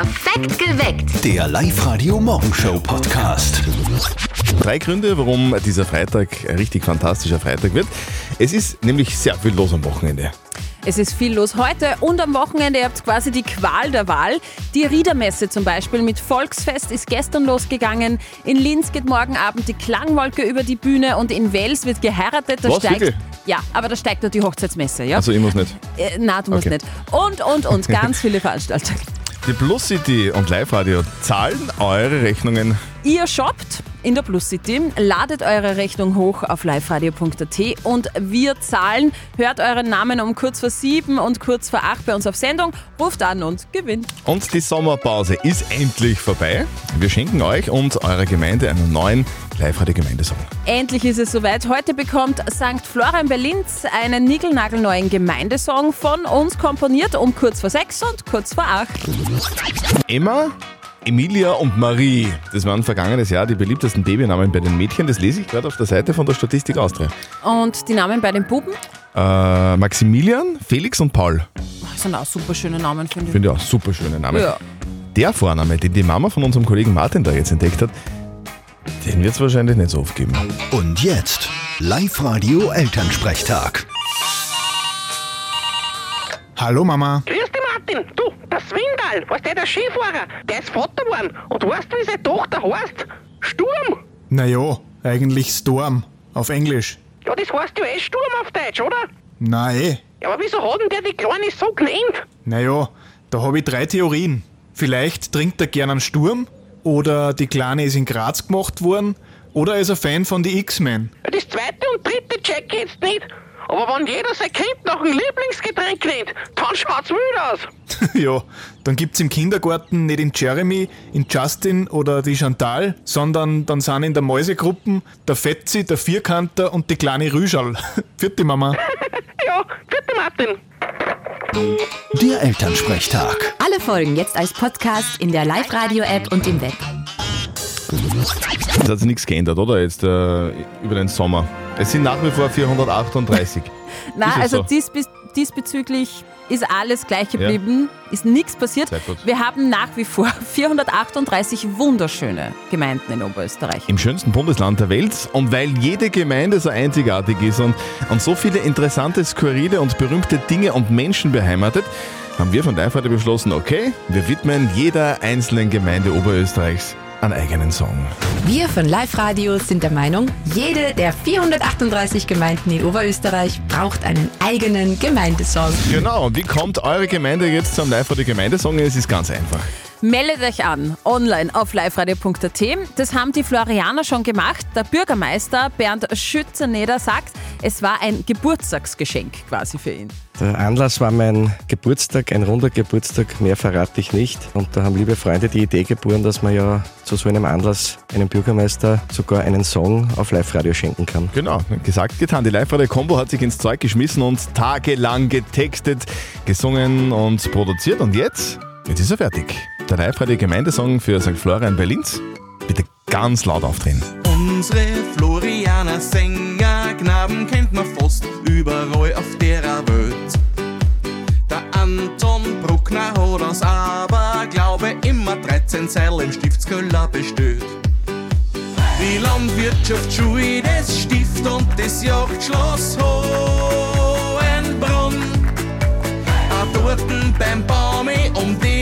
Perfekt geweckt. Der Live-Radio-Morgenshow-Podcast. Drei Gründe, warum dieser Freitag ein richtig fantastischer Freitag wird. Es ist nämlich sehr viel los am Wochenende. Es ist viel los heute und am Wochenende. Ihr habt quasi die Qual der Wahl. Die Riedermesse zum Beispiel mit Volksfest ist gestern losgegangen. In Linz geht morgen Abend die Klangwolke über die Bühne und in Wels wird geheiratet. Da Was, steigt, ja, aber da steigt nur die Hochzeitsmesse. Ja? Also ich muss nicht. äh, na, du musst Okay. nicht. Und, und, und, ganz viele Veranstaltungen. Die Plus City und Live Radio zahlen eure Rechnungen. Ihr shoppt in der Plus City, ladet eure Rechnung hoch auf liveradio.at und wir zahlen. Hört euren Namen um kurz vor sieben und kurz vor acht bei uns auf Sendung, ruft an und gewinnt. Und die Sommerpause ist endlich vorbei. Wir schenken euch und eurer Gemeinde einen neuen Live Radio Gemeindesong. Endlich ist es soweit. Heute bekommt St. Florian Berlinz einen niegelnagelneuen Gemeindesong von uns komponiert um kurz vor sechs und kurz vor acht. Emma, Emilia und Marie. Das waren vergangenes Jahr die beliebtesten Babynamen bei den Mädchen. Das lese ich gerade auf der Seite von der Statistik Austria. Und die Namen bei den Buben Äh, Maximilian, Felix und Paul. das sind auch super schöne Namen, finde ich. Finde ich auch super schöne Namen. Ja. Der Vorname, den die Mama von unserem Kollegen Martin da jetzt entdeckt hat, den wird es wahrscheinlich nicht so oft geben. Und jetzt Live-Radio-Elternsprechtag. Hallo Mama. Grüß dich, Martin. Du, der Swindal, weißt du, der Skifahrer, der ist Vater geworden. Und weißt du, wie seine Tochter heißt? Sturm. Naja, eigentlich Storm. Auf Englisch. Ja, das heißt ja eh Sturm auf Deutsch, oder? Na eh. Ja, aber wieso hat denn der die Kleine so genannt? Naja, da habe ich drei Theorien. Vielleicht trinkt er gern einen Sturm, oder die Kleine ist in Graz gemacht worden, oder er ist ein Fan von die X-Men. Ja, das zweite und dritte check ich jetzt nicht. Aber wenn jeder sein Kind nach einem Lieblingsgetränk nennt, dann schaut's wild aus. ja, dann gibt's im Kindergarten nicht den Jeremy, in Justin oder die Chantal, sondern dann sind in der Mäusegruppen der Fetzi, der Vierkanter und die kleine Rüschal. Vierte Mama. Ja, bitte, Martin. Der Elternsprechtag. Alle Folgen jetzt als Podcast in der Live-Radio-App und im Web. Es hat sich nichts geändert, oder? Jetzt äh, über den Sommer. Es sind nach wie vor 438. Na, also so? diesbe diesbezüglich ist alles gleich geblieben, ist nichts passiert. Wir haben nach wie vor 438 wunderschöne Gemeinden in Oberösterreich. Im schönsten Bundesland der Welt. Und weil jede Gemeinde so einzigartig ist und, und so viele interessante, skurrile und berühmte Dinge und Menschen beheimatet, haben wir von Live heute beschlossen, okay, wir widmen jeder einzelnen Gemeinde Oberösterreichs einen eigenen Song. Wir von Live Radio sind der Meinung, jede der 438 Gemeinden in Oberösterreich braucht einen eigenen Gemeindesong. Genau, und wie kommt eure Gemeinde jetzt zum Live Radio Gemeindesong? Es ist ganz einfach. Meldet euch an, online auf liveradio.at. Das haben die Florianer schon gemacht. Der Bürgermeister Bernd Schützeneder sagt, es war ein Geburtstagsgeschenk quasi für ihn. Der Anlass war mein Geburtstag, ein runder Geburtstag, mehr verrate ich nicht. Und da haben liebe Freunde die Idee geboren, dass man ja zu so einem Anlass einem Bürgermeister sogar einen Song auf Live-Radio schenken kann. Genau, gesagt, getan. Die Live-Radio-Kombo hat sich ins Zeug geschmissen und tagelang getextet, gesungen und produziert. Und jetzt, jetzt ist er fertig. Der Live-Radio-Gemeindesong für St. Florian Berlins. Bitte ganz laut aufdrehen. Unsere Florianer Sänger, Knaben kennt man fast überall auf der Welt. Der Anton Bruckner hat uns aber, glaube immer 13 Seil im Stiftskeller bestellt. Die Landwirtschaftsschule, das Stift und das Jagdschloss Hohenbrunn.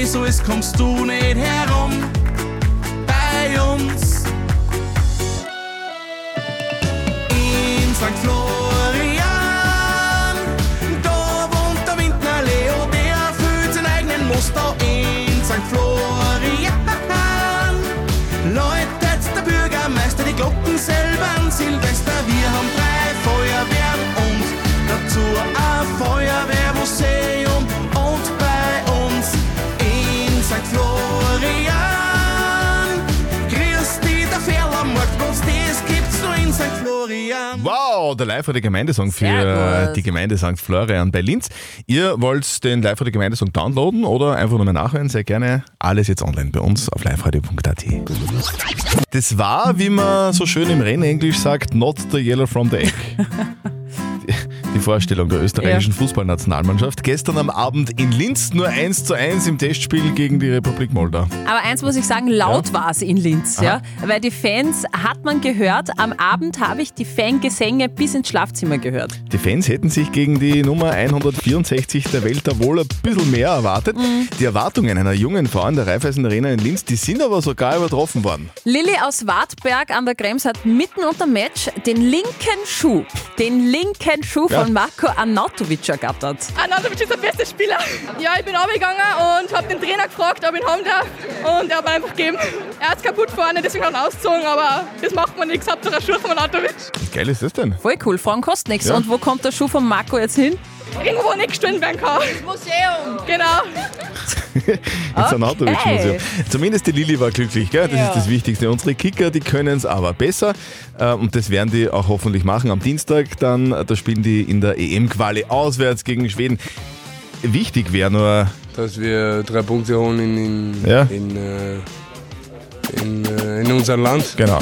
Das alles kommst du nicht herum. Bei uns in St. Florian. Florian. Wow, der Live-Radio-Gemeindesong für Sehr gut. die Gemeinde St. Florian bei Linz. Ihr wollt den Live-Radio-Gemeindesong downloaden oder einfach nur mal nachhören, sehr gerne. Alles jetzt online bei uns auf liveradio.at. Das war, wie man so schön im Rennenglisch sagt, not the yellow from the egg. Die, Vorstellung der österreichischen Fußballnationalmannschaft. Gestern am Abend in Linz nur 1 zu 1 im Testspiel gegen die Republik Moldau. Aber eins muss ich sagen, laut war es in Linz, ja. Weil die Fans hat man gehört. Am Abend habe ich die Fangesänge bis ins Schlafzimmer gehört. Die Fans hätten sich gegen die Nummer 164 der Welt da wohl ein bisschen mehr erwartet. Die Erwartungen einer jungen Frau in der Raiffeisen Arena in Linz, die sind aber sogar übertroffen worden. Lilly aus Wartberg an der Krems hat mitten unter Match den linken Schuh, den linken Schuh Ja. von Marco Arnautovic ergattert. Arnautovic ist der beste Spieler. Ja, ich bin runtergegangen und habe den Trainer gefragt, ob ich ihn haben darf. Und er hat mir einfach gegeben. Er hat es kaputt vorne, deswegen hat er ihn ausgezogen, aber das macht man nichts. Hauptsache ein Schuh von Arnautovic. Wie geil ist das denn? Voll cool, Frauen kostet nichts. Ja. Und wo kommt der Schuh von Marco jetzt hin? Irgendwo nicht gestellt werden kann. Museum. Genau. Ins Arnautovic-Museum. Zumindest die Lilly war glücklich, gell? das Ja. ist das Wichtigste. Unsere Kicker, die können es aber besser äh, und das werden die auch hoffentlich machen am Dienstag. Dann, äh, da spielen die in der EM-Quali auswärts gegen Schweden. Wichtig wäre nur, dass wir drei Punkte holen in, in, Ja. in, äh, in, äh, in unser Land. genau.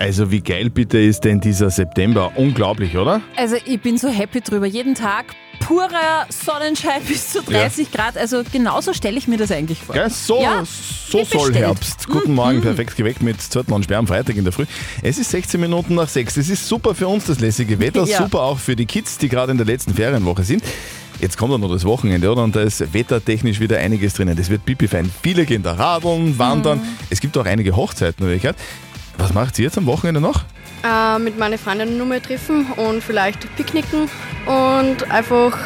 Also wie geil bitte ist denn dieser September? Unglaublich, oder? Also ich bin so happy drüber. Jeden Tag purer Sonnenschein bis zu 30 Grad. Also genauso stelle ich mir das eigentlich vor. Gell? So, Ja, so soll bestellt. Herbst. Guten Morgen, perfekt geweckt mit Zörtner und Sperr am Freitag in der Früh. Es ist 16 Minuten nach 6. Es ist super für uns, das lässige Wetter. Ja. Super auch für die Kids, die gerade in der letzten Ferienwoche sind. Jetzt kommt dann noch das Wochenende, oder? Und da ist wettertechnisch wieder einiges drinnen. Das wird pipi fein. Viele gehen da radeln, wandern. Es gibt auch einige Hochzeiten, ich gehört. Was macht ihr jetzt am Wochenende noch? Äh, mit meinen Freundinnen nur mal treffen und vielleicht picknicken und einfach,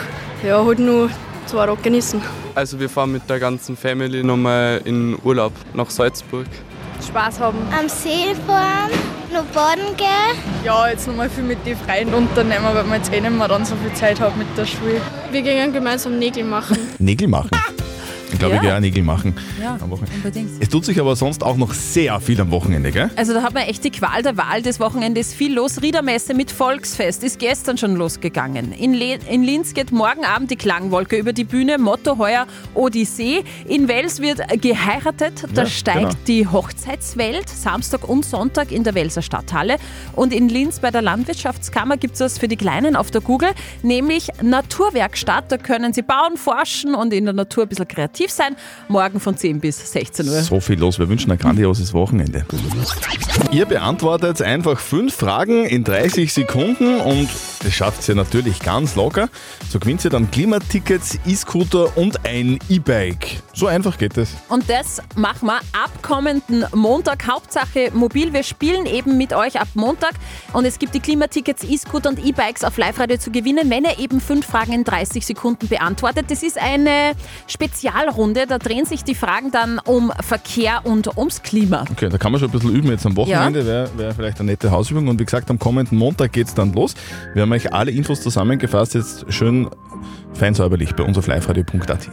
ja, halt nur zwei Tage genießen. Also wir fahren mit der ganzen Family nochmal in Urlaub nach Salzburg. Spaß haben. Am See fahren, noch baden gehen. Ja, jetzt nochmal viel mit den Freunden unternehmen, weil wir jetzt eh nicht mehr dann so viel Zeit haben mit der Schule. Wir gehen gemeinsam Nägel machen. Nägel machen. Ich glaube, ich Ja. auch Nägel machen Ja, am Wochenende. unbedingt. Es tut sich aber sonst auch noch sehr viel am Wochenende, gell? Also da hat man echt die Qual der Wahl des Wochenendes viel los. Riedermesse mit Volksfest ist gestern schon losgegangen. In, Le in Linz geht morgen Abend die Klangwolke über die Bühne. Motto heuer Odyssee. In Wels wird geheiratet. Da Ja, steigt genau. die Hochzeitswelt. Samstag und Sonntag in der Welser Stadthalle. Und in Linz bei der Landwirtschaftskammer gibt es was für die Kleinen auf der Google, nämlich Naturwerkstatt. Da können sie bauen, forschen und in der Natur ein bisschen kreativ sein. Morgen von 10 bis 16 Uhr. So viel los. Wir wünschen ein grandioses Wochenende. Ihr beantwortet einfach fünf Fragen in 30 Sekunden und das schafft ihr natürlich ganz locker. So gewinnt ihr dann Klimatickets, E-Scooter und ein E-Bike. So einfach geht es. Und das machen wir ab kommenden Montag. Hauptsache mobil. Wir spielen eben mit euch ab Montag. Und es gibt die Klimatickets, E-Scooter und E-Bikes auf Live-Radio zu gewinnen, wenn ihr eben fünf Fragen in 30 Sekunden beantwortet. Das ist eine Spezialrunde. Da drehen sich die Fragen dann um Verkehr und ums Klima. Okay, da kann man schon ein bisschen üben jetzt am Wochenende. Wäre wär vielleicht eine nette Hausübung. Und wie gesagt, am kommenden Montag geht es dann los. Wir haben euch alle Infos zusammengefasst, jetzt schön fein säuberlich bei uns auf liveradio.at.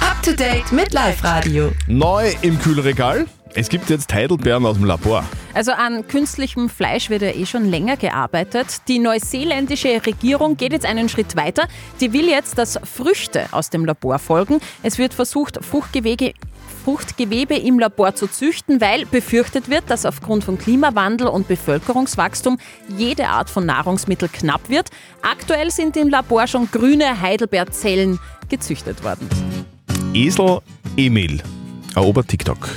Up to date mit Live Radio. Neu im Kühlregal. Es gibt jetzt Heidelbeeren aus dem Labor. Also an künstlichem Fleisch wird ja eh schon länger gearbeitet. Die neuseeländische Regierung geht jetzt einen Schritt weiter. Die will jetzt, dass Früchte aus dem Labor folgen. Es wird versucht, Fruchtgewebe Fruchtgewebe im Labor zu züchten, weil befürchtet wird, dass aufgrund von Klimawandel und Bevölkerungswachstum jede Art von Nahrungsmittel knapp wird. Aktuell sind im Labor schon grüne Heidelbeerzellen gezüchtet worden. Esel Emil erobert TikTok.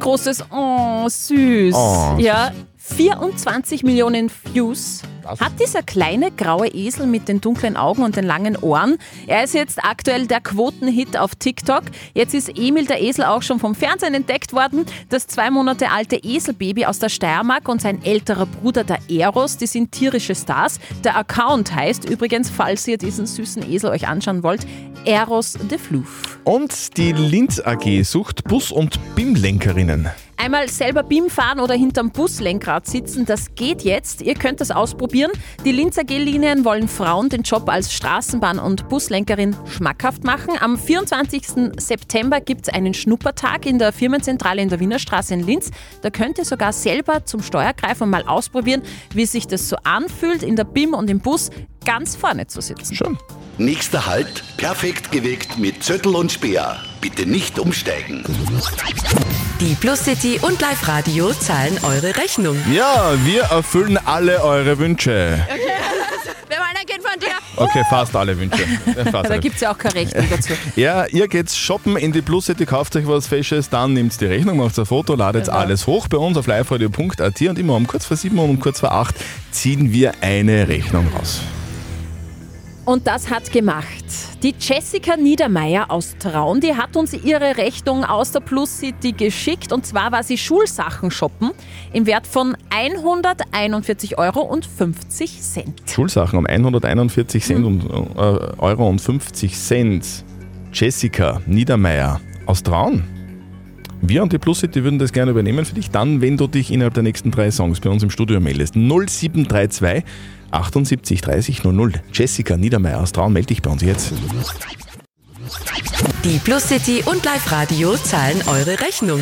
Großes Oh, süß. Oh. Ja, 24 Millionen Views Was? hat dieser kleine graue Esel mit den dunklen Augen und den langen Ohren. Er ist jetzt aktuell der Quotenhit auf TikTok. Jetzt ist Emil der Esel auch schon vom Fernsehen entdeckt worden. Das zwei Monate alte Eselbaby aus der Steiermark und sein älterer Bruder der Eros, die sind tierische Stars. Der Account heißt übrigens, falls ihr diesen süßen Esel euch anschauen wollt, Eros de Floof. Und die Linz AG sucht Bus- und BIM-Lenkerinnen. Einmal selber BIM fahren oder hinterm Buslenkrad sitzen, das geht jetzt. Ihr könnt das ausprobieren. Die Linzer G-Linien wollen Frauen den Job als Straßenbahn- und Buslenkerin schmackhaft machen. Am 24. September gibt es einen Schnuppertag in der Firmenzentrale in der Wiener Straße in Linz. Da könnt ihr sogar selber zum Steuergreifen mal ausprobieren, wie sich das so anfühlt, in der BIM und im Bus ganz vorne zu sitzen. Schon. Nächster Halt, perfekt geweckt mit Zettel und Speer. Bitte nicht umsteigen. Die Plus City und Live Radio zahlen eure Rechnung. Ja, wir erfüllen alle eure Wünsche. Wir wollen ein Kind von dir. Okay, fast alle Wünsche. Ja, fast Da gibt es ja auch keine Rechnung dazu. Ja, ihr geht shoppen in die Plus City, kauft euch was Fesches, dann nehmt die Rechnung, macht ein Foto, ladet Genau. alles hoch bei uns auf liveradio.at und immer um kurz vor sieben und um kurz vor acht ziehen wir eine Rechnung raus. Und das hat gemacht. Die Jessica Niedermeyer aus Traun, die hat uns ihre Rechnung aus der Plus City geschickt. Und zwar war sie Schulsachen shoppen im Wert von 141,50 Euro. Schulsachen um 141 Cent und, äh, Euro und 50 Cent. Jessica Niedermeyer aus Traun. Wir und die Plus City würden das gerne übernehmen für dich, dann, wenn du dich innerhalb der nächsten drei Songs bei uns im Studio meldest. 0732 78 30 00. Jessica Niedermeyer aus Traun, melde dich bei uns jetzt. Die Plus City und Live Radio zahlen eure Rechnung.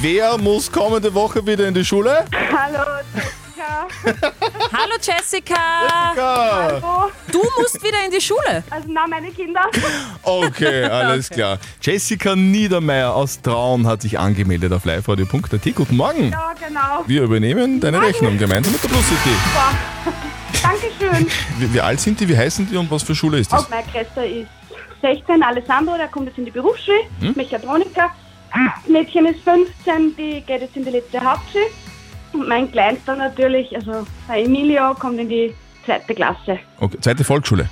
Wer muss kommende Woche wieder in die Schule? Hallo, Jessica. Hallo Jessica! Hallo. Du musst wieder in die Schule. Also, na, meine Kinder. Okay, alles klar. Jessica Niedermeyer aus Traun hat sich angemeldet auf liveradio.at. Guten Morgen. Ja, genau. Wir übernehmen deine Rechnung gemeinsam mit der Plus City. Super. Dankeschön. Wie, wie alt sind die, wie heißen die und was für Schule ist das? Auch mein Größter ist 16, Alessandro, der kommt jetzt in die Berufsschule, Hm? Mechatroniker. Das Mädchen ist 15, die geht jetzt in die letzte Hauptschule. Und mein Kleinster natürlich, also der Emilio, kommt in die zweite Klasse. Okay, zweite Volksschule.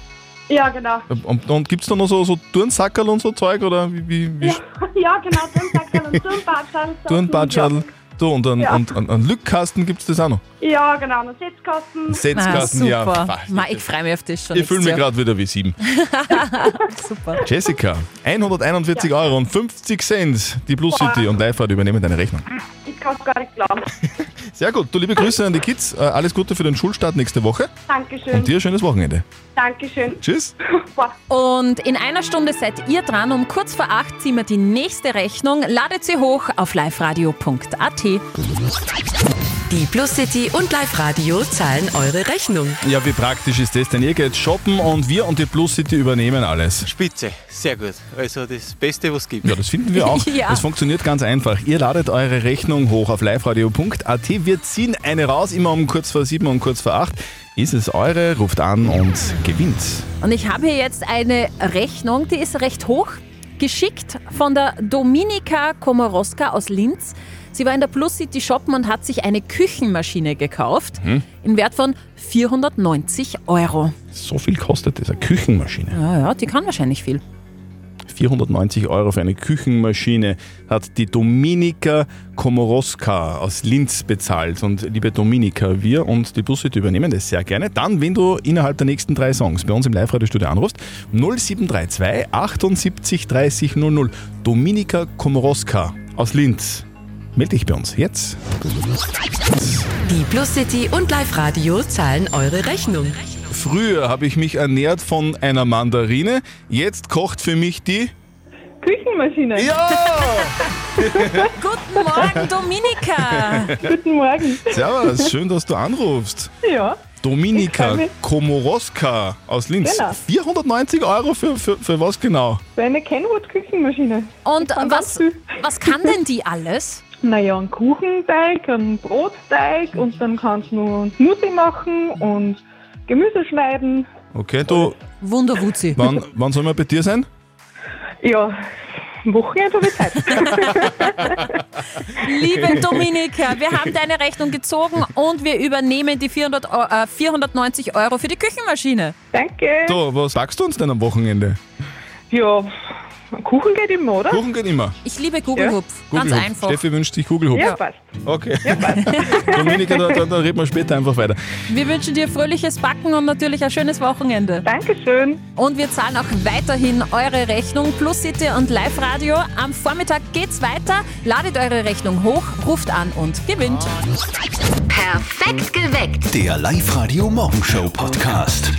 Ja, genau. Und, und gibt es da noch so, so Turnsackerl und so Zeug oder wie, wie, wie Ja, ja genau, Turnsackerl und Turnbadschal. Turnbadschal? So, und einen, Ja. und, einen Lückkasten gibt es das auch noch. Ja, genau, noch Setzkasten. Setzkasten, ja. Ma, ich freue mich auf das schon. Ich fühle mich gerade wieder wie sieben. Super. Jessica, 141 Euro und 50 Cent. Die Plus City und live übernehmen deine Rechnung. Ich kann gar. Sehr gut. Du, liebe Grüße an die Kids. Äh, Alles Gute für den Schulstart nächste Woche. Dankeschön. Und dir ein schönes Wochenende. Dankeschön. Tschüss. Und in einer Stunde seid ihr dran. Um kurz vor acht ziehen wir die nächste Rechnung. Ladet sie hoch auf liveradio.at. Die Plus City und Live Radio zahlen eure Rechnung. Ja, wie praktisch ist das denn? Ihr geht shoppen und wir und die Plus City übernehmen alles. Spitze, sehr gut. Also das Beste, was es gibt. Ja, das finden wir auch. Ja. Das funktioniert ganz einfach. Ihr ladet eure Rechnung hoch auf liveradio.at. Wir ziehen eine raus, immer um kurz vor sieben und kurz vor acht. Ist es eure? Ruft an und gewinnt. Und ich habe hier jetzt eine Rechnung, die ist recht hoch, geschickt von der Dominika Komoroska aus Linz. Sie war in der Plus City shoppen und hat sich eine Küchenmaschine gekauft Hm? im Wert von 490 Euro. So viel kostet das, eine Küchenmaschine. Ja, ja, die kann wahrscheinlich viel. 490 Euro für eine Küchenmaschine hat die Dominika Komoroska aus Linz bezahlt. Und liebe Dominika, wir und die Plus City übernehmen das sehr gerne. Dann, wenn du innerhalb der nächsten drei Songs bei uns im Live-Radio-Studio anrufst, 0732 78 30 00. Dominika Komoroska aus Linz. Melde dich bei uns jetzt. Die Plus City und Live Radio zahlen eure Rechnung. Früher habe ich mich ernährt von einer Mandarine. Jetzt kocht für mich die. Küchenmaschine. Ja! Guten Morgen, Dominika! Guten Morgen. Servus, schön, dass du anrufst. Ja. Dominika. Komoroska aus Linz. Genau. 490 Euro für, für, für was genau? So eine Kenwood-Küchenmaschine. Und kann was, was kann denn die alles? Naja, einen Kuchenteig, einen Brotteig und dann kannst du einen Smoothie machen und Gemüse schneiden. Okay, du, Wunderwutzi. wann, wann soll man bei dir sein? Ja, Wochenende habe ich Zeit. Liebe Dominika, wir haben deine Rechnung gezogen und wir übernehmen die 400, Eu- äh, 490 Euro für die Küchenmaschine. Danke. Du, was sagst du uns denn am Wochenende? Ja, Kuchen geht immer, oder? Kuchen geht immer. Ich liebe Kugelhupf. Ganz Kugelhupf. einfach. Steffi wünscht sich Kugelhupf. Ja, passt. Okay. Dominika, da, da, da reden wir später einfach weiter. Wir wünschen dir fröhliches Backen und natürlich ein schönes Wochenende. Dankeschön. Und wir zahlen auch weiterhin eure Rechnung Plus City und Live Radio. Am Vormittag geht's weiter. Ladet eure Rechnung hoch, ruft an und gewinnt. Perfekt geweckt. Der Live-Radio Morgenshow Podcast.